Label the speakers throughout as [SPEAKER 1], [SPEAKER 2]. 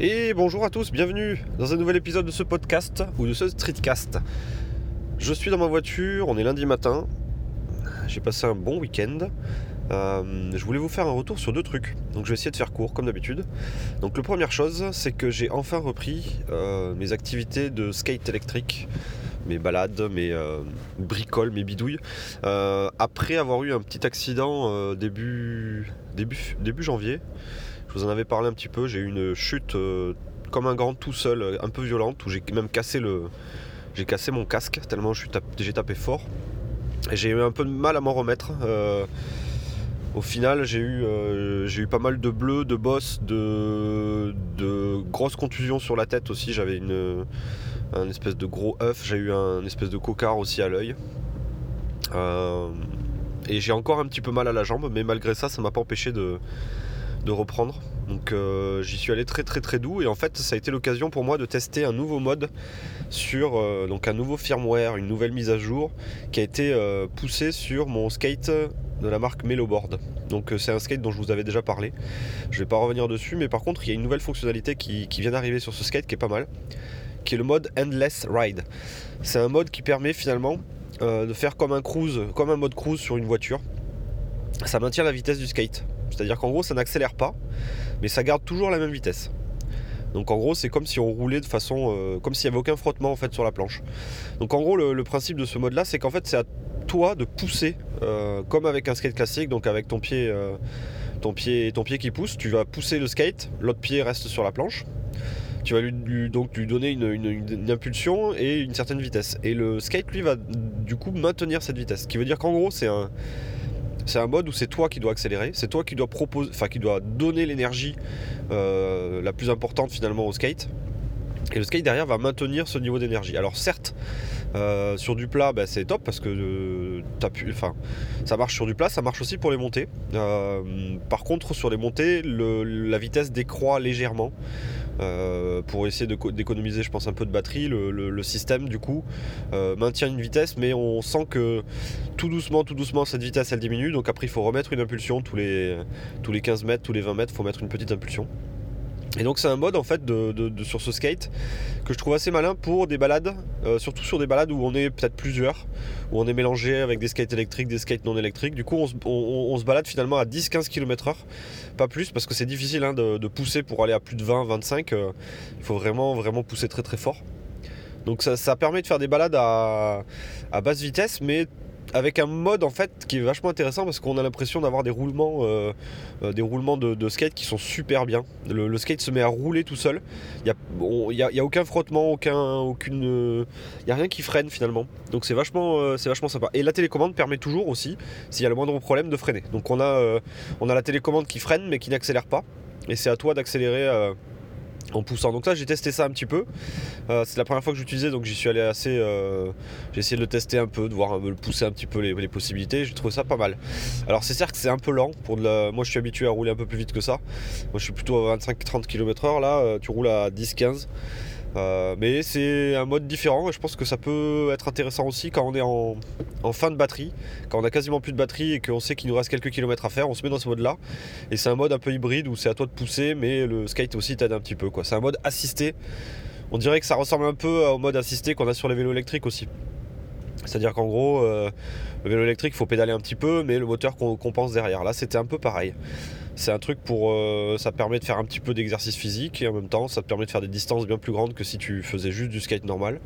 [SPEAKER 1] Et bonjour à tous, bienvenue dans un nouvel épisode de ce podcast ou de ce streetcast. Je suis dans ma voiture, on est lundi matin, j'ai passé un bon week-end. Euh, je voulais vous faire un retour sur deux trucs, donc je vais essayer de faire court comme d'habitude. Donc la première chose, c'est que j'ai enfin repris euh, mes activités de skate électrique, mes balades, mes euh, bricoles, mes bidouilles, après avoir eu un petit accident début, janvier. Vous en avais parlé un petit peu. J'ai eu une chute euh, comme un grand tout seul, un peu violente, où j'ai même cassé le. J'ai cassé mon casque tellement j'ai tapé fort. Et j'ai eu un peu de mal à m'en remettre. Euh, au final, j'ai eu, euh, eu pas mal de bleus, de bosses, de, grosses contusions sur la tête aussi. J'avais une, un espèce de gros œuf, j'ai eu un espèce de cocard aussi à l'œil. et j'ai encore un petit peu mal à la jambe, mais malgré ça, ça m'a pas empêché de reprendre. Donc euh, j'y suis allé très très très doux et en fait ça a été l'occasion pour moi de tester un nouveau mode sur euh, donc un nouveau firmware, une nouvelle mise à jour qui a été euh, poussé sur mon skate de la marque Meloboard. Donc c'est un skate dont je vous avais déjà parlé. Je vais pas revenir dessus mais par contre il y a une nouvelle fonctionnalité qui, qui vient d'arriver sur ce skate qui est pas mal, qui est le mode Endless Ride. C'est un mode qui permet finalement de faire comme un cruise, comme un mode cruise sur une voiture. Ça maintient la vitesse du skate. C'est-à-dire qu'en gros, ça n'accélère pas, mais ça garde toujours la même vitesse. Donc en gros, c'est comme si on roulait de façon, euh, comme s'il n'y avait aucun frottement en fait sur la planche. Donc en gros, le, principe de ce mode-là, c'est qu'en fait, c'est à toi de pousser, euh, comme avec un skate classique, donc avec ton pied, euh, ton pied, ton pied qui pousse. Tu vas pousser le skate, l'autre pied reste sur la planche. Tu vas lui, donc lui donner une, impulsion et une certaine vitesse. Et le skate, lui, va du coup maintenir cette vitesse. Ce qui veut dire qu'en gros, c'est un, c'est un mode où c'est toi qui dois accélérer, c'est toi qui dois donner l'énergie euh, la plus importante finalement au skate. Et le skate derrière va maintenir ce niveau d'énergie. Alors certes, euh, sur du plat, bah, c'est top parce que euh, ça marche sur du plat, ça marche aussi pour les montées. par contre, sur les montées, la vitesse décroît légèrement. Euh, pour essayer d'économiser, je pense, un peu de batterie. Le, système, du coup, euh, maintient une vitesse, mais on sent que tout doucement, tout doucement, cette vitesse, elle diminue. Donc après, il faut remettre une impulsion tous les, tous les 15 mètres, tous les 20 mètres, il faut mettre une petite impulsion. Et donc c'est un mode en fait de, sur ce skate que je trouve assez malin pour des balades, euh, surtout sur des balades où on est peut-être plusieurs, où on est mélangé avec des skates électriques, des skates non électriques. Du coup on, se balade finalement à 10-15 km/h, pas plus parce que c'est difficile hein, de, pousser pour aller à plus de 20-25. Euh, il faut vraiment vraiment pousser très très fort. Donc ça, permet de faire des balades à basse vitesse mais avec un mode en fait qui est vachement intéressant parce qu'on a l'impression d'avoir des roulements, euh, euh, de, skate qui sont super bien. Le, skate se met à rouler tout seul. Il n'y a, aucun frottement, aucun, aucune, il n'y a rien qui freine finalement. Donc c'est vachement, euh, c'est vachement sympa. Et la télécommande permet toujours aussi, s'il y a le moindre problème, de freiner. Donc on a la télécommande qui freine mais qui n'accélère pas. Et c'est à toi d'accélérer en poussant. Donc là j'ai testé ça un petit peu. Euh, c'est la première fois que j'utilisais donc j'y suis allé assez. Euh, j'ai essayé de le tester un peu, de voir de pousser un petit peu les, possibilités. J'ai trouvé ça pas mal. Alors c'est certes que c'est un peu lent. Pour de la... Moi je suis habitué à rouler un peu plus vite que ça. Moi je suis plutôt à 25-30 km/h là, euh, tu roules à 10-15. Euh, mais c'est un mode différent et je pense que ça peut être intéressant aussi quand on est en, fin de batterie, quand on a quasiment plus de batterie et qu'on sait qu'il nous reste quelques kilomètres à faire, on se met dans ce mode là. Et c'est un mode un peu hybride où c'est à toi de pousser, mais le skate aussi t'aide un petit peu. C'est un mode assisté. On dirait que ça ressemble un peu au mode assisté qu'on a sur les vélos électriques aussi. C'est-à-dire qu'en gros, euh, le vélo électrique, il faut pédaler un petit peu, mais le moteur compense derrière. Là, c'était un peu pareil. C'est un truc pour. Euh, ça permet de faire un petit peu d'exercice physique et en même temps, ça te permet de faire des distances bien plus grandes que si tu faisais juste du skate normal.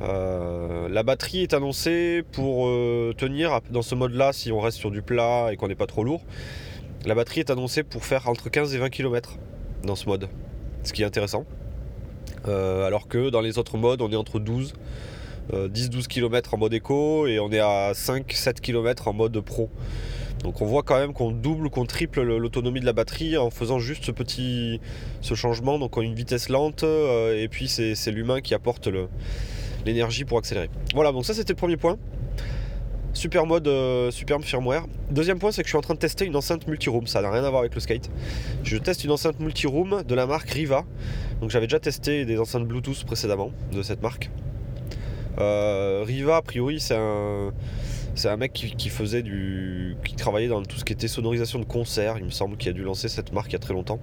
[SPEAKER 1] Euh, la batterie est annoncée pour tenir dans ce mode-là, si on reste sur du plat et qu'on n'est pas trop lourd. La batterie est annoncée pour faire entre 15 et 20 km dans ce mode, ce qui est intéressant. alors que dans les autres modes, on est entre 12 10-12 km en mode éco et on est à 5-7 km en mode pro. Donc on voit quand même qu'on double, qu'on triple l'autonomie de la batterie en faisant juste ce petit changement. Donc on a une vitesse lente euh, et puis c'est l'humain qui apporte l'énergie pour accélérer. Voilà, donc ça c'était le premier point. Super mode, euh, super firmware. Deuxième point, c'est que je suis en train de tester une enceinte multi-room. Ça n'a rien à voir avec le skate. Je teste une enceinte multi-room de la marque Riva. Donc j'avais déjà testé des enceintes Bluetooth précédemment de cette marque. Euh, Riva, a priori, c'est un, c'est un mec qui, faisait qui travaillait dans tout ce qui était sonorisation de concert. Il me semble qu'il a dû lancer cette marque il y a très longtemps.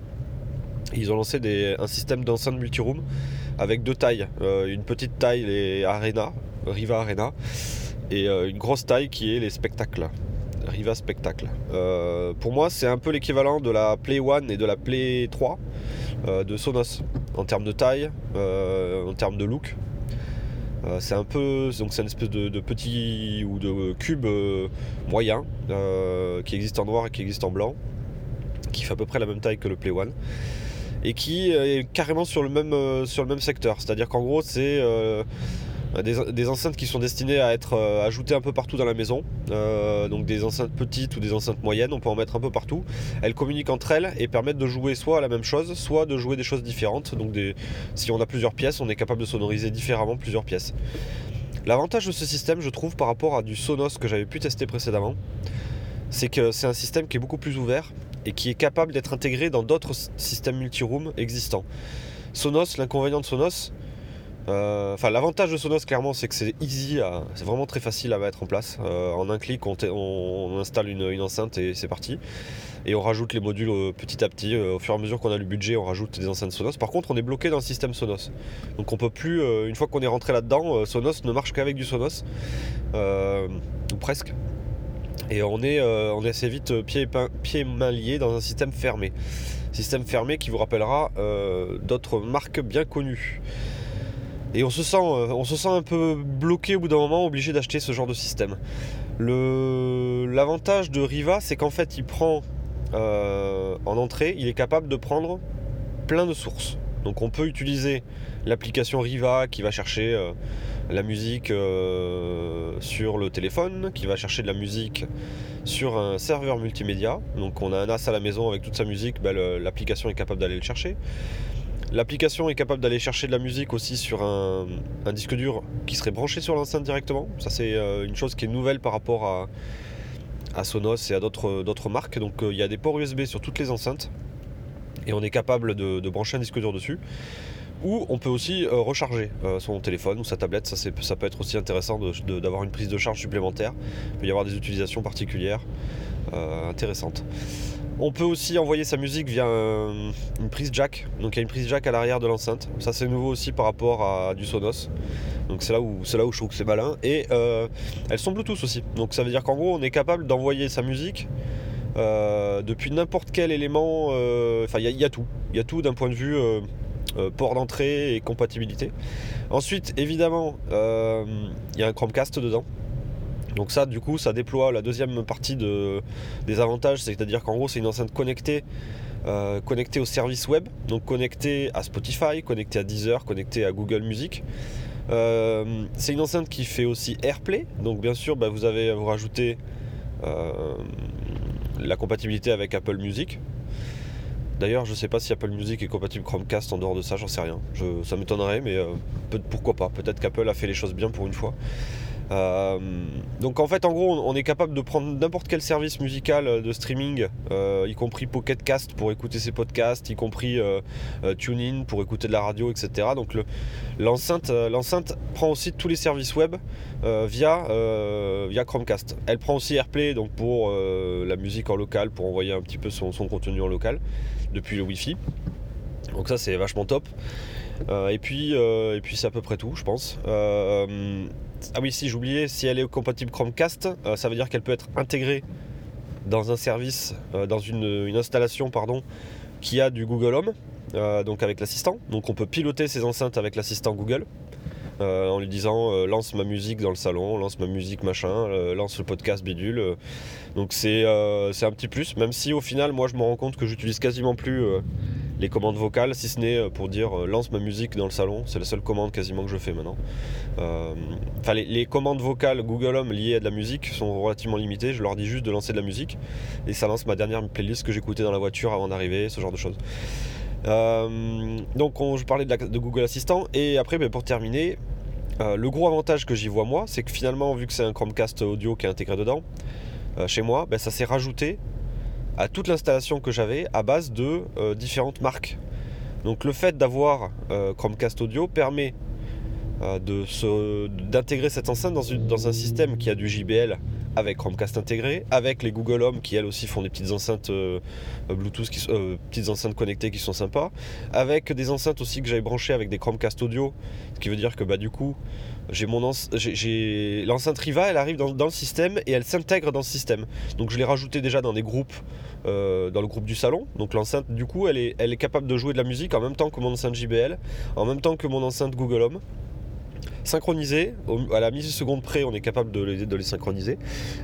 [SPEAKER 1] Ils ont lancé un système d'enceinte multiroom avec deux tailles. une petite taille, les Arena, Riva Arena, et une grosse taille qui est les spectacles. Riva Spectacle. pour moi, c'est un peu l'équivalent de la Play One et de la Play 3 de Sonos en termes de taille, en termes de look. Euh, c'est un peu, donc c'est une espèce de, petit ou de cube euh, moyen euh, qui existe en noir et qui existe en blanc, qui fait à peu près la même taille que le Play One et qui est carrément sur le même, sur le même secteur. C'est-à-dire qu'en gros, c'est euh, des, enceintes qui sont destinées à être euh, ajoutées un peu partout dans la maison. Euh, donc des enceintes petites ou des enceintes moyennes, on peut en mettre un peu partout. Elles communiquent entre elles et permettent de jouer soit à la même chose, soit de jouer des choses différentes. Donc si on a plusieurs pièces, on est capable de sonoriser différemment plusieurs pièces. L'avantage de ce système, je trouve, par rapport à du Sonos que j'avais pu tester précédemment, c'est que c'est un système qui est beaucoup plus ouvert et qui est capable d'être intégré dans d'autres systèmes multi-room existants. Sonos, l'inconvénient de Sonos, enfin, l'avantage de Sonos, clairement, c'est que c'est easy, c'est vraiment très facile à mettre en place. Euh, en un clic, on, installe une, enceinte et c'est parti. Et on rajoute les modules euh, petit à petit. au fur et à mesure qu'on a le budget, on rajoute des enceintes Sonos. Par contre, on est bloqué dans le système Sonos. Donc, on peut plus, une fois qu'on est rentré là-dedans, Sonos ne marche qu'avec du Sonos. ou presque. Et on est, assez vite pieds pied mains liés dans un système fermé. Système fermé qui vous rappellera d'autres marques bien connues. Et on se sent, euh, on se sent un peu bloqué au bout d'un moment, obligé d'acheter ce genre de système. L'avantage de Riva, c'est qu'en fait, il prend euh, en entrée, il est capable de prendre plein de sources. Donc on peut utiliser l'application Riva qui va chercher euh, la musique sur le téléphone, qui va chercher de la musique sur un serveur multimédia. Donc on a un NAS à la maison avec toute sa musique, bah, l'application est capable d'aller le chercher. L'application est capable d'aller chercher de la musique aussi sur un, disque dur qui serait branché sur l'enceinte directement. Ça c'est euh, une chose qui est nouvelle par rapport à, Sonos et à d'autres marques. Donc euh, il y a des ports USB sur toutes les enceintes et on est capable de, brancher un disque dur dessus. Ou on peut aussi euh, recharger son téléphone ou sa tablette, ça, ça peut être aussi intéressant d'avoir une prise de charge supplémentaire. Il peut y avoir des utilisations particulières intéressantes. On peut aussi envoyer sa musique via une prise jack. Donc il y a une prise jack à l'arrière de l'enceinte. Ça c'est nouveau aussi par rapport à du Sonos. Donc c'est là où là où je trouve que c'est malin. Et euh, elles sont Bluetooth aussi. Donc ça veut dire qu'en gros on est capable d'envoyer sa musique euh, depuis n'importe quel élément. Euh, enfin il y, a tout. Il y a tout d'un point de vue port d'entrée et compatibilité. Ensuite évidemment il y a un Chromecast dedans. Donc ça, du coup, ça déploie la deuxième partie des avantages, c'est-à-dire qu'en gros, c'est une enceinte connectée, euh, connectée au service web, donc connectée à Spotify, connectée à Deezer, connectée à Google Music. Euh, c'est une enceinte qui fait aussi AirPlay, donc bien sûr, bah, vous avez vous rajouter euh, la compatibilité avec Apple Music. D'ailleurs, je ne sais pas si Apple Music est compatible Chromecast en dehors de ça, j'en sais rien. ça m'étonnerait, mais pourquoi pas. Peut-être qu'Apple a fait les choses bien pour une fois. Euh, donc en fait en gros on est capable de prendre n'importe quel service musical euh, de streaming, euh, y compris Pocket Cast pour écouter ses podcasts, y compris TuneIn pour écouter de la radio, etc. Donc l'enceinte l'enceinte prend aussi tous les services web via, via Chromecast. Elle prend aussi AirPlay donc pour la musique en local, pour envoyer un petit peu son, son contenu en local depuis le Wi-Fi. Donc ça c'est vachement top. et puis, et puis c'est à peu près tout, je pense. Ah oui, si j'oubliais, si elle est compatible Chromecast, euh, ça veut dire qu'elle peut être intégrée dans un service, euh, dans une, installation pardon, qui a du Google Home, euh, donc avec l'assistant. Donc on peut piloter ses enceintes avec l'assistant Google. en lui disant lance ma musique dans le salon, lance ma musique machin, lance le podcast bidule. donc c'est un petit plus, même si au final moi je me rends compte que j'utilise quasiment plus les commandes vocales, si ce n'est euh, pour dire euh, lance ma musique dans le salon. C'est la seule commande quasiment que je fais maintenant. Euh, enfin, les, commandes vocales Google Home liées à de la musique sont relativement limitées. Je leur dis juste de lancer de la musique et ça lance ma dernière playlist que j'écoutais dans la voiture avant d'arriver, ce genre de choses. donc, je parlais de, Google Assistant et après, ben, pour terminer, le gros avantage que j'y vois moi, c'est que finalement, vu que c'est un Chromecast audio qui est intégré dedans, chez moi, ben, ça s'est rajouté à toute l'installation que j'avais à base de euh, différentes marques. Donc le fait d'avoir euh, Chromecast Audio permet euh, d'intégrer cette enceinte dans, un système qui a du JBL avec Chromecast intégré, avec les Google Home qui elles aussi font des petites enceintes euh, Bluetooth, qui, petites enceintes connectées qui sont sympas, avec des enceintes aussi que j'avais branchées avec des Chromecast audio, ce qui veut dire que bah du coup j'ai mon l'enceinte Riva, elle arrive dans, le système et elle s'intègre dans le système. Donc je l'ai rajouté déjà dans des groupes, euh, dans le groupe du salon. Donc l'enceinte, du coup, elle est, elle est capable de jouer de la musique en même temps que mon enceinte JBL, en même temps que mon enceinte Google Home. Synchronisé, à la milliseconde près, on est capable de les, de synchroniser.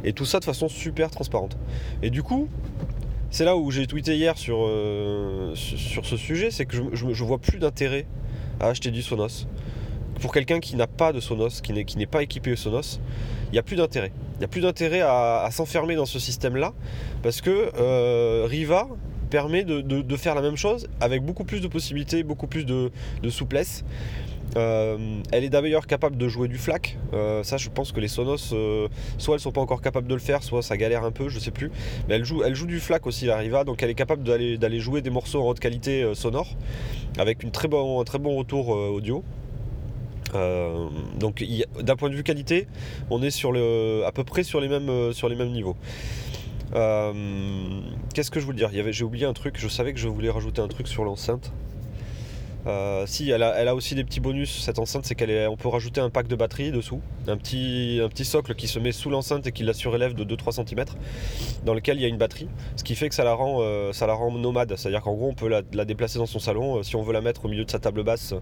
[SPEAKER 1] Et tout ça de façon super transparente. Et du coup, c'est là où j'ai tweeté hier sur, euh, ce sujet, c'est que je, je, vois plus d'intérêt à acheter du Sonos pour quelqu'un qui n'a pas de Sonos, qui n'est pas équipé au Sonos, il n'y a plus d'intérêt. Il n'y a plus d'intérêt à, s'enfermer dans ce système-là, parce que euh, Riva permet de, faire la même chose avec beaucoup plus de possibilités, beaucoup plus de, souplesse. Euh, elle est d'ailleurs capable de jouer du FLAC. Euh, ça, je pense que les Sonos, soit elles sont pas encore capables de le faire, soit ça galère un peu, je sais plus. Mais elle joue, du FLAC aussi, la Riva, donc elle est capable d'aller jouer des morceaux en haute qualité sonore, avec une très bon, un très bon retour audio. Euh, donc d'un point de vue qualité, on est sur le, à peu près sur les mêmes, euh, niveaux. Euh, qu'est-ce que je voulais dire? J'ai oublié un truc, je savais que je voulais rajouter un truc sur l'enceinte. Euh, si, elle a, aussi des petits bonus, cette enceinte, c'est qu'on peut rajouter un pack de batterie dessous, un petit, socle qui se met sous l'enceinte et qui la surélève de 2-3 cm, dans lequel il y a une batterie, ce qui fait que ça la rend, euh, nomade, c'est-à-dire qu'en gros on peut la, déplacer dans son salon, euh, si on veut la mettre au milieu de sa table basse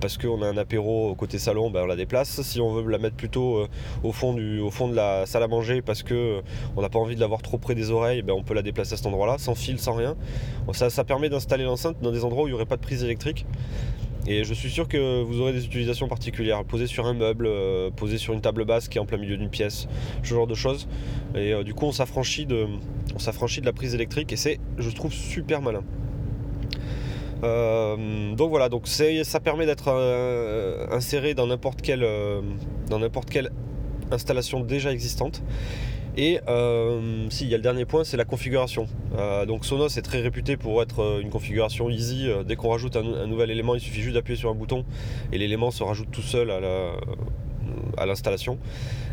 [SPEAKER 1] parce qu'on a un apéro côté salon, ben, on la déplace, si on veut la mettre plutôt au, fond du, au fond de la salle à manger parce qu'on n'a pas envie de l'avoir trop près des oreilles, ben, on peut la déplacer à cet endroit-là, sans fil, sans rien. Ça, ça permet d'installer l'enceinte dans des endroits où il n'y aurait pas de prise électrique et je suis sûr que vous aurez des utilisations particulières. Poser sur un meuble, euh, poser sur une table basse qui est en plein milieu d'une pièce, ce genre de choses. Et euh, du coup, on s'affranchit de, on s'affranchit de la prise électrique et c'est, je trouve, super malin. Euh, donc voilà, donc ça permet d'être inséré dans n'importe quelle, dans n'importe quelle installation déjà existante. Et euh, si, il y a le dernier point, c'est la configuration. Euh, donc Sonos est très réputé pour être euh, une configuration easy. dès qu'on rajoute un, nouvel élément, il suffit juste d'appuyer sur un bouton et l'élément se rajoute tout seul à l'installation.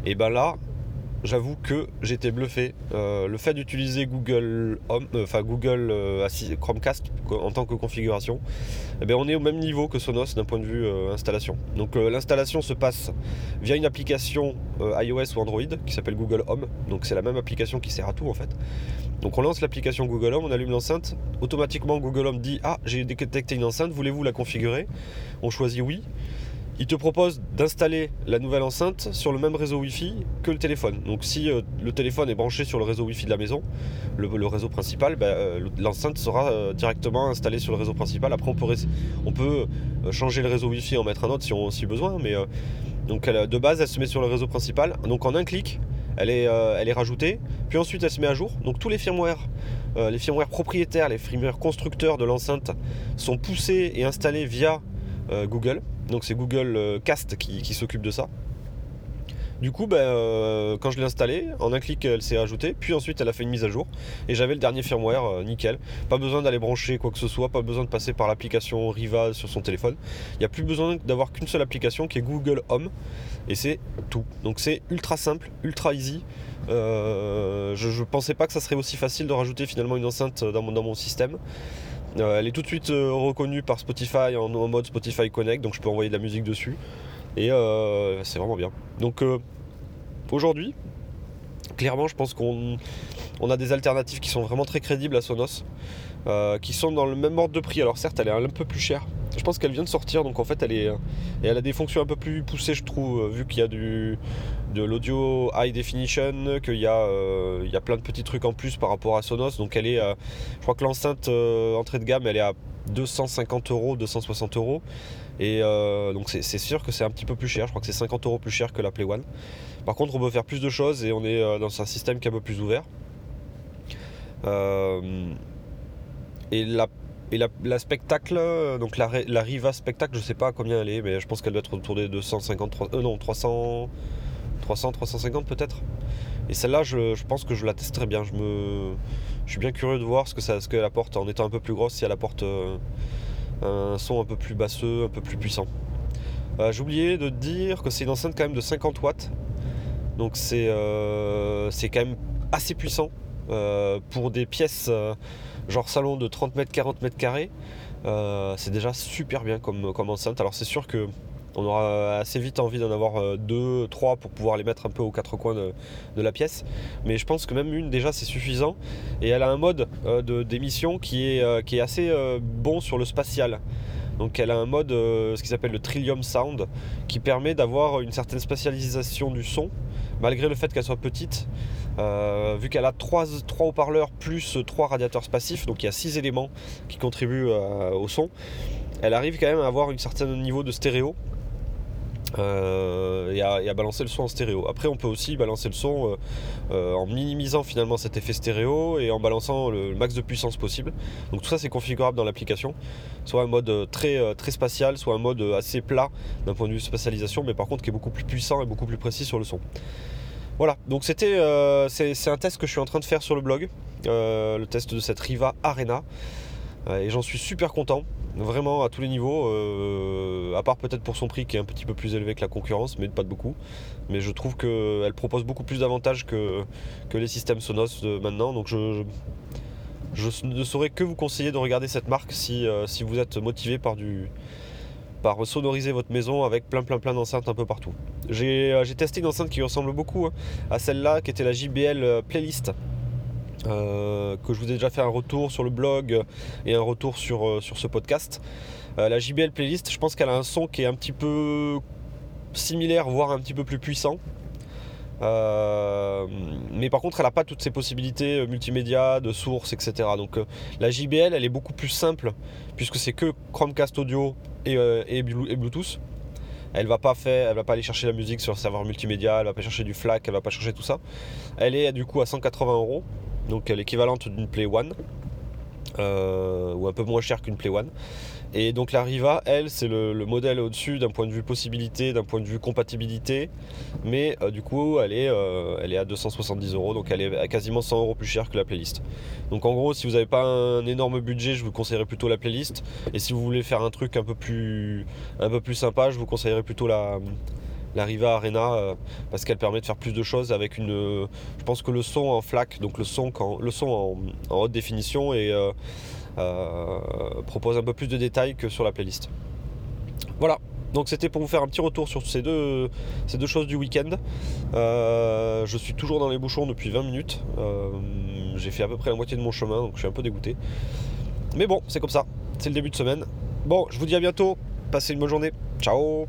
[SPEAKER 1] et ben là, j'avoue que j'étais bluffé. Euh, le fait d'utiliser Google Home, euh, enfin Google euh, Chromecast en tant que configuration, eh bien on est au même niveau que Sonos d'un point de vue installation. Donc l'installation se passe via une application iOS ou Android qui s'appelle Google Home. Donc c'est la même application qui sert à tout en fait. Donc on lance l'application Google Home, on allume l'enceinte, automatiquement Google Home dit ah j'ai détecté une enceinte, voulez-vous la configurer? On choisit oui il te propose d'installer la nouvelle enceinte sur le même réseau Wi-Fi que le téléphone. Donc si euh, le téléphone est branché sur le réseau Wi-Fi de la maison, le, réseau principal, bah, euh, l'enceinte sera euh, directement installée sur le réseau principal. Après on peut, changer le réseau Wi-Fi et en mettre un autre si, on, si besoin, mais de base elle se met sur le réseau principal. Donc en un clic, elle est, rajoutée, puis ensuite elle se met à jour. Donc tous les firmware, les firmware propriétaires, les firmware constructeurs de l'enceinte sont poussés et installés via Google. Donc c'est Google euh, Cast qui, s'occupe de ça. Du coup, ben, euh, quand je l'ai installé, en un clic, elle s'est ajoutée, puis ensuite elle a fait une mise à jour, et j'avais le dernier firmware, euh, nickel. Pas besoin d'aller brancher quoi que ce soit, pas besoin de passer par l'application Riva sur son téléphone. Il n'y a plus besoin d'avoir qu'une seule application qui est Google Home, et c'est tout. Donc c'est ultra simple, ultra easy. je, ne pensais pas que ça serait aussi facile de rajouter finalement une enceinte dans mon système. Euh, elle est tout de suite euh, reconnue par Spotify en, mode Spotify Connect, donc je peux envoyer de la musique dessus. Et euh, c'est vraiment bien. Donc aujourd'hui, clairement, je pense qu'on a des alternatives qui sont vraiment très crédibles à Sonos, qui sont dans le même ordre de prix. Alors certes, elle est un peu plus chère. Je pense qu'elle vient de sortir, donc en fait, elle est, et elle a des fonctions un peu plus poussées, je trouve, vu qu'il y a du, de l'audio high definition, qu'il y, a, il y a plein de petits trucs en plus par rapport à Sonos. Donc elle est, je crois que l'enceinte entrée de gamme, elle est à 250 euros, 260 euros. Et donc c'est sûr que c'est un petit peu plus cher. Je crois que c'est 50 euros plus cher que la Play One. Par contre, on peut faire plus de choses et on est dans un système qui est un peu plus ouvert. et la et la, spectacle, donc la, Riva spectacle, je sais pas combien elle est, mais je pense qu'elle doit être autour des 250, euh, non 300, 300, 350 peut-être. Et celle-là, je, pense que je la testerai bien. Je suis bien curieux de voir ce que ça, ce qu'elle apporte en étant un peu plus grosse, si elle apporte euh, un son un peu plus basseux, un peu plus puissant. Euh, j'ai oublié de dire que c'est une enceinte quand même de 50 watts. Donc c'est c'est quand même assez puissant pour des pièces genre salon de 30 mètres, 40 mètres carrés. c'est déjà super bien comme, enceinte. Alors c'est sûr que on aura assez vite envie d'en avoir euh, deux, trois pour pouvoir les mettre un peu aux quatre coins de, la pièce. Mais je pense que même une déjà c'est suffisant. Et elle a un mode euh, d'émission qui est, euh, qui est assez bon sur le spatial. Donc elle a un mode, ce qui s'appelle le Trillium Sound, qui permet d'avoir une certaine spatialisation du son, malgré le fait qu'elle soit petite. Vu qu'elle a trois, trois haut-parleurs plus trois radiateurs passifs, donc il y a six éléments qui contribuent au son, elle arrive quand même à avoir un certain niveau de stéréo euh, et, à, balancer le son en stéréo. Après, on peut aussi balancer le son euh, euh, en minimisant finalement cet effet stéréo et en balançant le, max de puissance possible. Donc tout ça, c'est configurable dans l'application. Soit un mode très, très spatial, soit un mode assez plat d'un point de vue spatialisation, mais par contre qui est beaucoup plus puissant et beaucoup plus précis sur le son. Voilà, donc c'était c'est un test que je suis en train de faire sur le blog, le test de cette Riva Arena, et j'en suis super content. Vraiment à tous les niveaux, euh, à part peut-être pour son prix qui est un petit peu plus élevé que la concurrence, mais pas de beaucoup. Mais je trouve qu'elle propose beaucoup plus d'avantages que, les systèmes Sonos de maintenant, donc je, ne saurais que vous conseiller de regarder cette marque euh, si vous êtes motivé par du par sonoriser votre maison avec plein plein plein d'enceintes un peu partout. J'ai euh, testé une enceinte qui ressemble beaucoup hein, à celle-là, qui était la JBL Playlist euh, que je vous ai déjà fait un retour sur le blog et un retour sur, euh, sur ce podcast. Euh, la JBL Playlist, je pense qu'elle a un son qui est un petit peu similaire, voire un petit peu plus puissant. mais par contre, elle n'a pas toutes ces possibilités multimédia, de sources, etc. Donc la JBL, elle est beaucoup plus simple, puisque c'est que Chromecast audio et, et, Bluetooth. Elle va pas faire, elle va pas aller chercher la musique sur le serveur multimédia, elle va pas chercher du FLAC, elle va pas chercher tout ça. Elle est du coup à 180 euros donc l'équivalente d'une Play One, euh, ou un peu moins cher qu'une Play One. Et donc la Riva, elle, c'est le, modèle au-dessus d'un point de vue possibilité, d'un point de vue compatibilité, mais euh, du coup, elle est, euh, elle est à 270 euros, donc elle est à quasiment 100 euros plus cher que la playlist. Donc en gros, si vous n'avez pas un énorme budget, je vous conseillerais plutôt la playlist, et si vous voulez faire un truc un peu plus, un peu plus sympa, je vous conseillerais plutôt la, la Riva Arena euh, parce qu'elle permet de faire plus de choses avec une. Je pense que le son en FLAC, donc le son, le son en, haute définition et propose un peu plus de détails que sur la playlist. Voilà. Donc c'était pour vous faire un petit retour sur ces deux, choses du week-end. je suis toujours dans les bouchons depuis 20 minutes. J'ai fait à peu près la moitié de mon chemin, donc je suis un peu dégoûté. Mais bon, c'est comme ça. C'est le début de semaine. Bon, je vous dis à bientôt. Passez une bonne journée. Ciao